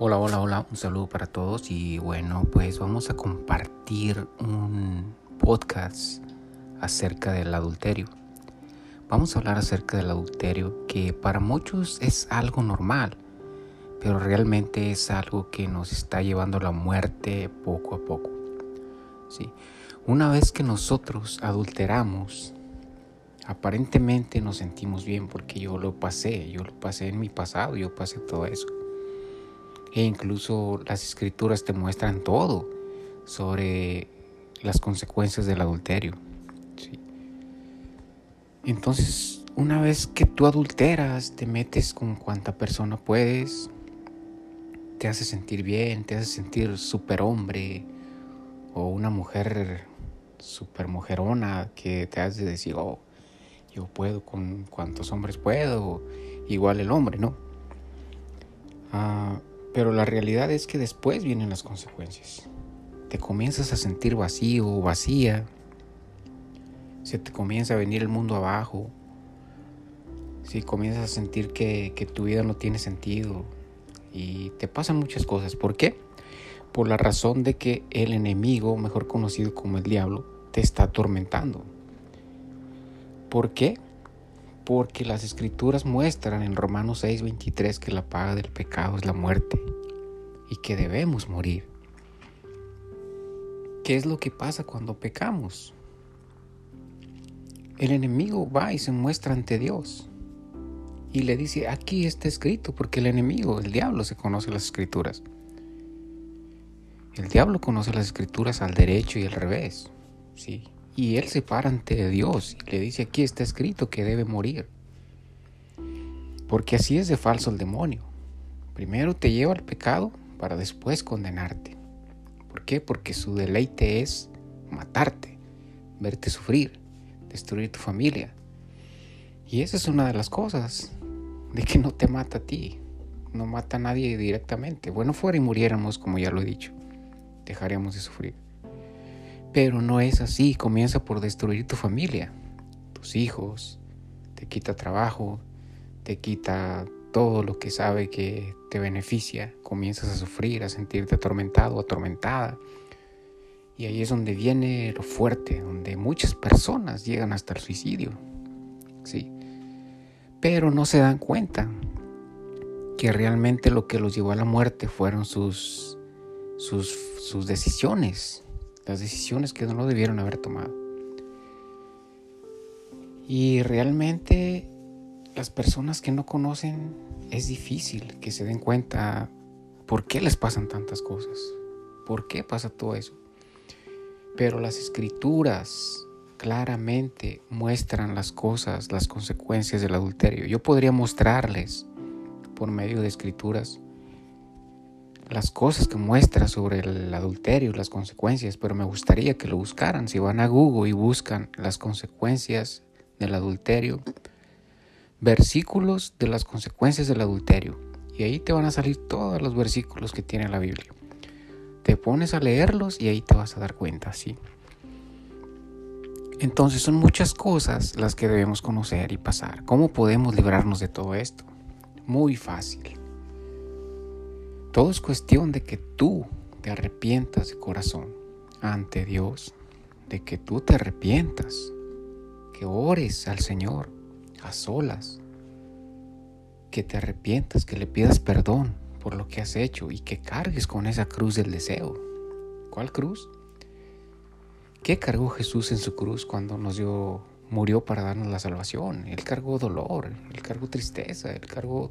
Hola, hola, hola, un saludo para todos y bueno, pues vamos a compartir un podcast acerca del adulterio. Vamos a hablar acerca del adulterio que para muchos es algo normal, pero realmente es algo que nos está llevando a la muerte poco a poco. Sí. Una vez que nosotros adulteramos, aparentemente nos sentimos bien porque yo lo pasé, yo lo pasé en mi pasado, yo pasé todo eso e incluso las escrituras te muestran todo sobre las consecuencias del adulterio. Entonces, una vez que tú adulteras, te metes con cuanta persona puedes, te hace sentir bien, te hace sentir superhombre o una mujer super mujerona que te hace decir, oh, yo puedo con cuantos hombres puedo, igual el hombre, ¿no? Ah, pero la realidad es que después vienen las consecuencias. Te comienzas a sentir vacío o vacía. Se te comienza a venir el mundo abajo. Si comienzas a sentir que, que tu vida no tiene sentido. Y te pasan muchas cosas. ¿Por qué? Por la razón de que el enemigo, mejor conocido como el diablo, te está atormentando. ¿Por qué? Porque las escrituras muestran en Romanos 6:23 que la paga del pecado es la muerte y que debemos morir. ¿Qué es lo que pasa cuando pecamos? El enemigo va y se muestra ante Dios y le dice, aquí está escrito, porque el enemigo, el diablo, se conoce las escrituras. El diablo conoce las escrituras al derecho y al revés, ¿sí? Y él se para ante Dios y le dice, aquí está escrito que debe morir. Porque así es de falso el demonio. Primero te lleva al pecado para después condenarte. ¿Por qué? Porque su deleite es matarte, verte sufrir, destruir tu familia. Y esa es una de las cosas de que no te mata a ti, no mata a nadie directamente. Bueno, fuera y muriéramos, como ya lo he dicho, dejaríamos de sufrir. Pero no es así, comienza por destruir tu familia, tus hijos, te quita trabajo, te quita todo lo que sabe que te beneficia, comienzas a sufrir, a sentirte atormentado, atormentada. Y ahí es donde viene lo fuerte, donde muchas personas llegan hasta el suicidio. Sí. Pero no se dan cuenta que realmente lo que los llevó a la muerte fueron sus, sus, sus decisiones, las decisiones que no lo debieron haber tomado. Y realmente las personas que no conocen es difícil que se den cuenta por qué les pasan tantas cosas, por qué pasa todo eso. Pero las escrituras claramente muestran las cosas, las consecuencias del adulterio. Yo podría mostrarles por medio de escrituras las cosas que muestra sobre el adulterio, las consecuencias, pero me gustaría que lo buscaran. Si van a Google y buscan las consecuencias del adulterio, versículos de las consecuencias del adulterio, y ahí te van a salir todos los versículos que tiene la Biblia. Te pones a leerlos y ahí te vas a dar cuenta, ¿sí? Entonces son muchas cosas las que debemos conocer y pasar. ¿Cómo podemos librarnos de todo esto? Muy fácil. Todo es cuestión de que tú te arrepientas de corazón ante Dios, de que tú te arrepientas, que ores al Señor a solas, que te arrepientas, que le pidas perdón por lo que has hecho y que cargues con esa cruz del deseo. ¿Cuál cruz? ¿Qué cargó Jesús en su cruz cuando nos dio, murió para darnos la salvación? Él cargó dolor, él cargó tristeza, él cargó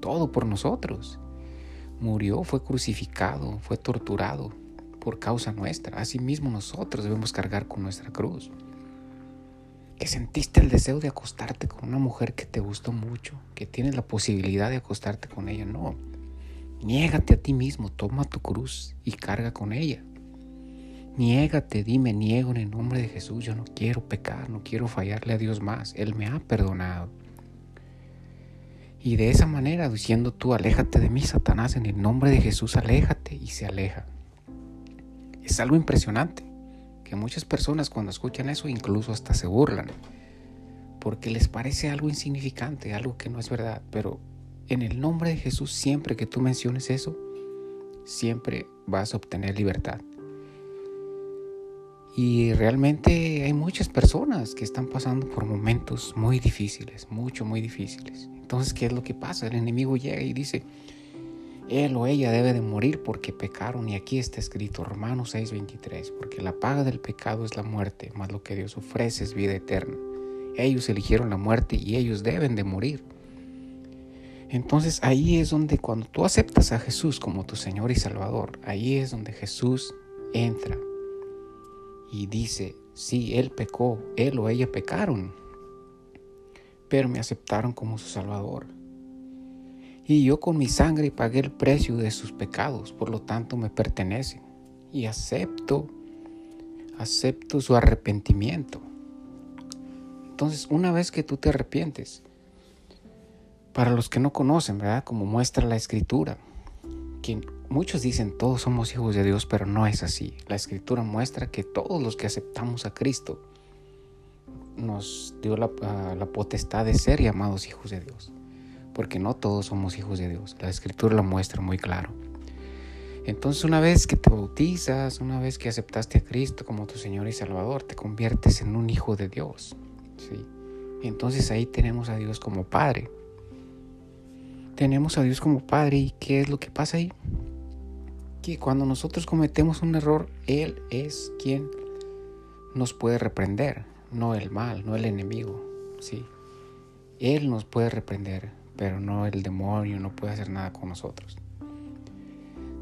todo por nosotros murió, fue crucificado, fue torturado por causa nuestra. Asimismo nosotros debemos cargar con nuestra cruz. Que sentiste el deseo de acostarte con una mujer que te gustó mucho, que tienes la posibilidad de acostarte con ella. No, niégate a ti mismo, toma tu cruz y carga con ella. Niégate, dime, niego en el nombre de Jesús, yo no quiero pecar, no quiero fallarle a Dios más, Él me ha perdonado. Y de esa manera, diciendo tú, aléjate de mí, Satanás, en el nombre de Jesús, aléjate y se aleja. Es algo impresionante, que muchas personas cuando escuchan eso incluso hasta se burlan, porque les parece algo insignificante, algo que no es verdad, pero en el nombre de Jesús, siempre que tú menciones eso, siempre vas a obtener libertad. Y realmente hay muchas personas que están pasando por momentos muy difíciles, mucho, muy difíciles. Entonces, ¿qué es lo que pasa? El enemigo llega y dice, él o ella debe de morir porque pecaron. Y aquí está escrito, Romanos 6:23, porque la paga del pecado es la muerte, mas lo que Dios ofrece es vida eterna. Ellos eligieron la muerte y ellos deben de morir. Entonces ahí es donde cuando tú aceptas a Jesús como tu Señor y Salvador, ahí es donde Jesús entra y dice, sí, Él pecó, Él o ella pecaron, pero me aceptaron como su Salvador. Y yo con mi sangre pagué el precio de sus pecados, por lo tanto me pertenecen. Y acepto, acepto su arrepentimiento. Entonces, una vez que tú te arrepientes, para los que no conocen, ¿verdad? Como muestra la escritura, que muchos dicen todos somos hijos de Dios, pero no es así. La escritura muestra que todos los que aceptamos a Cristo nos dio la, ah, la potestad de ser llamados hijos de Dios, porque no todos somos hijos de Dios. La escritura lo muestra muy claro. Entonces una vez que te bautizas, una vez que aceptaste a Cristo como tu Señor y Salvador, te conviertes en un hijo de Dios. ¿sí? Entonces ahí tenemos a Dios como Padre tenemos a Dios como Padre y ¿qué es lo que pasa ahí? Que cuando nosotros cometemos un error, Él es quien nos puede reprender, no el mal, no el enemigo, ¿sí? Él nos puede reprender, pero no el demonio, no puede hacer nada con nosotros.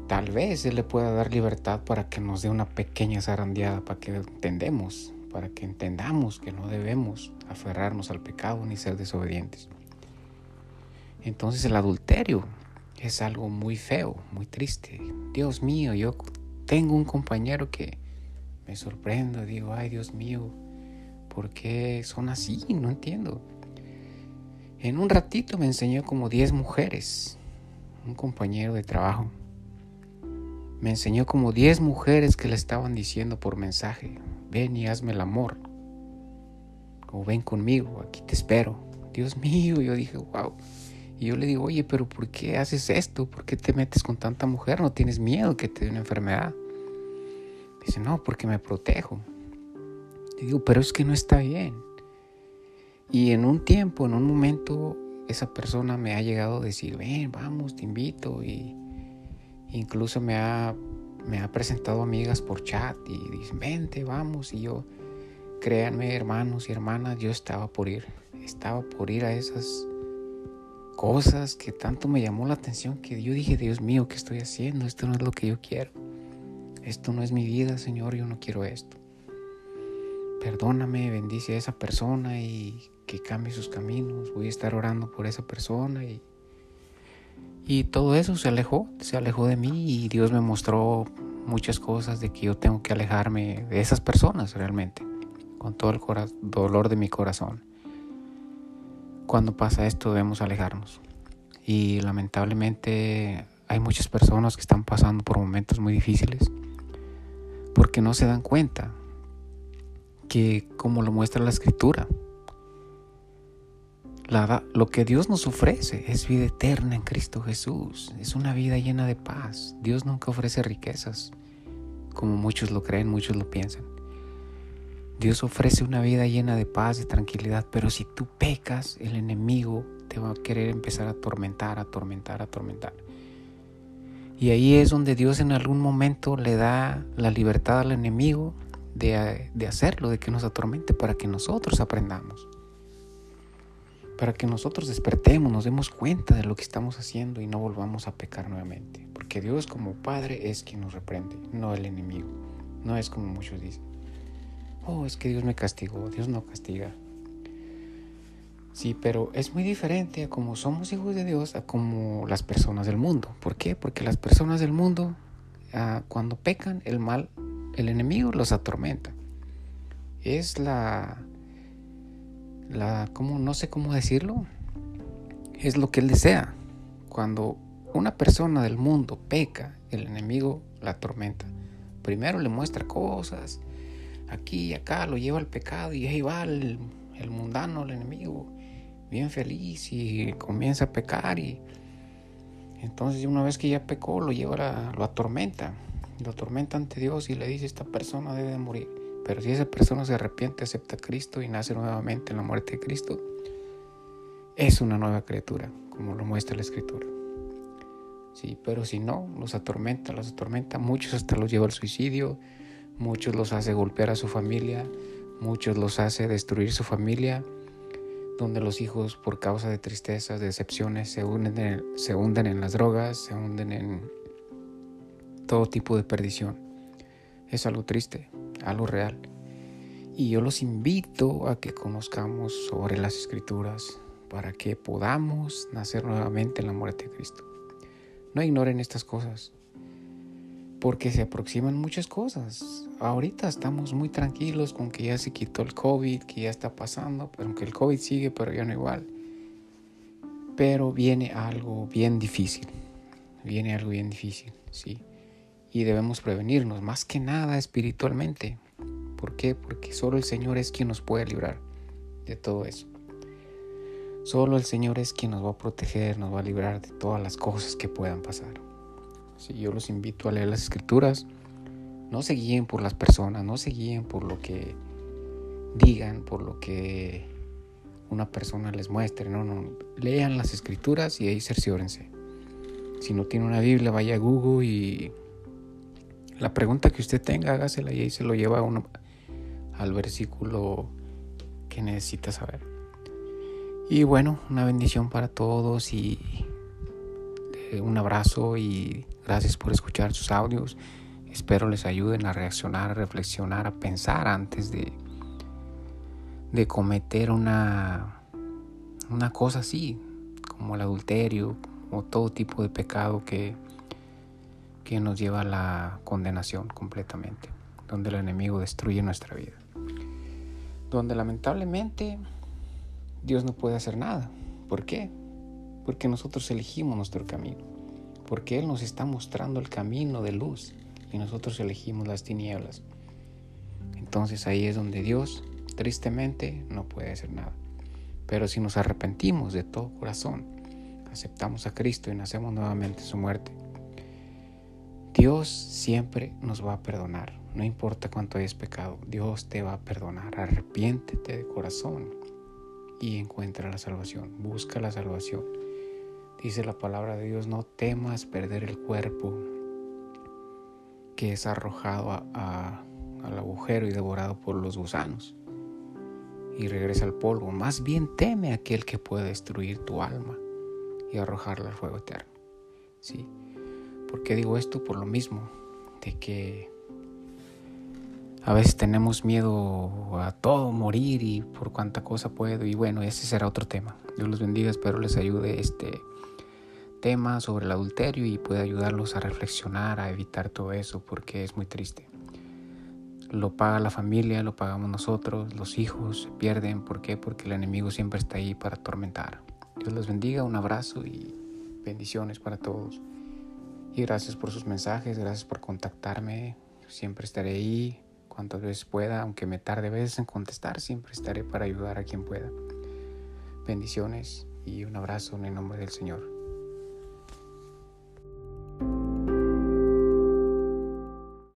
Tal vez Él le pueda dar libertad para que nos dé una pequeña zarandeada, para que entendemos, para que entendamos que no debemos aferrarnos al pecado ni ser desobedientes. Entonces el adulterio es algo muy feo, muy triste. Dios mío, yo tengo un compañero que me sorprendo, digo, ay Dios mío, ¿por qué son así? No entiendo. En un ratito me enseñó como 10 mujeres, un compañero de trabajo. Me enseñó como 10 mujeres que le estaban diciendo por mensaje, ven y hazme el amor. O ven conmigo, aquí te espero. Dios mío, yo dije, wow. Y yo le digo, oye, pero ¿por qué haces esto? ¿Por qué te metes con tanta mujer? ¿No tienes miedo que te dé una enfermedad? Dice, no, porque me protejo. Y digo, pero es que no está bien. Y en un tiempo, en un momento, esa persona me ha llegado a decir, ven, vamos, te invito. Y incluso me ha, me ha presentado amigas por chat y dicen, vente, vamos. Y yo, créanme, hermanos y hermanas, yo estaba por ir. Estaba por ir a esas cosas que tanto me llamó la atención que yo dije, Dios mío, ¿qué estoy haciendo? Esto no es lo que yo quiero. Esto no es mi vida, Señor, yo no quiero esto. Perdóname, bendice a esa persona y que cambie sus caminos. Voy a estar orando por esa persona y, y todo eso se alejó, se alejó de mí y Dios me mostró muchas cosas de que yo tengo que alejarme de esas personas realmente, con todo el dolor de mi corazón cuando pasa esto debemos alejarnos. Y lamentablemente hay muchas personas que están pasando por momentos muy difíciles porque no se dan cuenta que, como lo muestra la escritura, lo que Dios nos ofrece es vida eterna en Cristo Jesús. Es una vida llena de paz. Dios nunca ofrece riquezas, como muchos lo creen, muchos lo piensan. Dios ofrece una vida llena de paz y tranquilidad, pero si tú pecas, el enemigo te va a querer empezar a atormentar, atormentar, atormentar. Y ahí es donde Dios en algún momento le da la libertad al enemigo de, de hacerlo, de que nos atormente para que nosotros aprendamos. Para que nosotros despertemos, nos demos cuenta de lo que estamos haciendo y no volvamos a pecar nuevamente. Porque Dios como Padre es quien nos reprende, no el enemigo. No es como muchos dicen oh, es que Dios me castigó, Dios no castiga. Sí, pero es muy diferente a como somos hijos de Dios a como las personas del mundo. ¿Por qué? Porque las personas del mundo, ah, cuando pecan, el mal, el enemigo los atormenta. Es la, la, ¿cómo? No sé cómo decirlo. Es lo que él desea. Cuando una persona del mundo peca, el enemigo la atormenta. Primero le muestra cosas, aquí y acá, lo lleva al pecado y ahí va el, mundano, el enemigo. bien feliz y comienza a pecar y entonces una vez que ya pecó lo lleva, lo atormenta, lo atormenta ante Dios y le dice esta persona debe morir. Pero si esa persona se arrepiente, acepta a Cristo y nace nuevamente en la muerte de Cristo, es una nueva criatura, como lo muestra la Escritura. Sí, pero si no, los atormenta, los atormenta, muchos hasta los lleva al suicidio, muchos los hace golpear a su familia, muchos los hace destruir su familia, donde los hijos por causa de tristezas, decepciones, se, hunden se hunden en las drogas, se hunden en todo tipo de perdición. Es algo triste, algo real. Y yo los invito a que conozcamos sobre las escrituras para que podamos nacer nuevamente en la muerte de Cristo. No ignoren estas cosas, porque se aproximan muchas cosas. Ahorita estamos muy tranquilos con que ya se quitó el COVID, que ya está pasando, pero aunque el COVID sigue, pero ya no igual. Pero viene algo bien difícil, viene algo bien difícil, sí. Y debemos prevenirnos, más que nada espiritualmente. ¿Por qué? Porque solo el Señor es quien nos puede librar de todo eso. Solo el Señor es quien nos va a proteger, nos va a librar de todas las cosas que puedan pasar. Si yo los invito a leer las escrituras, no se guíen por las personas, no se guíen por lo que digan, por lo que una persona les muestre, no, no, lean las escrituras y ahí cerciórense. Si no tiene una Biblia, vaya a Google y la pregunta que usted tenga, hágasela y ahí se lo lleva uno al versículo que necesita saber. Y bueno, una bendición para todos y un abrazo y gracias por escuchar sus audios. Espero les ayuden a reaccionar, a reflexionar, a pensar antes de, de cometer una, una cosa así, como el adulterio o todo tipo de pecado que, que nos lleva a la condenación completamente, donde el enemigo destruye nuestra vida. Donde lamentablemente Dios no puede hacer nada. ¿Por qué? Porque nosotros elegimos nuestro camino. Porque Él nos está mostrando el camino de luz y nosotros elegimos las tinieblas. Entonces ahí es donde Dios, tristemente, no puede hacer nada. Pero si nos arrepentimos de todo corazón, aceptamos a Cristo y nacemos nuevamente su muerte, Dios siempre nos va a perdonar. No importa cuánto hayas pecado, Dios te va a perdonar. Arrepiéntete de corazón y encuentra la salvación. Busca la salvación. Dice la palabra de Dios, no temas perder el cuerpo que es arrojado al agujero y devorado por los gusanos y regresa al polvo. Más bien teme a aquel que puede destruir tu alma y arrojarla al fuego eterno. ¿Sí? ¿Por qué digo esto? Por lo mismo, de que a veces tenemos miedo a todo, morir y por cuánta cosa puedo. Y bueno, ese será otro tema. Dios los bendiga, espero les ayude este tema sobre el adulterio y pueda ayudarlos a reflexionar, a evitar todo eso, porque es muy triste. Lo paga la familia, lo pagamos nosotros, los hijos se pierden. ¿Por qué? Porque el enemigo siempre está ahí para atormentar. Dios los bendiga, un abrazo y bendiciones para todos. Y gracias por sus mensajes, gracias por contactarme. Siempre estaré ahí cuantas veces pueda, aunque me tarde veces en contestar, siempre estaré para ayudar a quien pueda. Bendiciones y un abrazo en el nombre del Señor.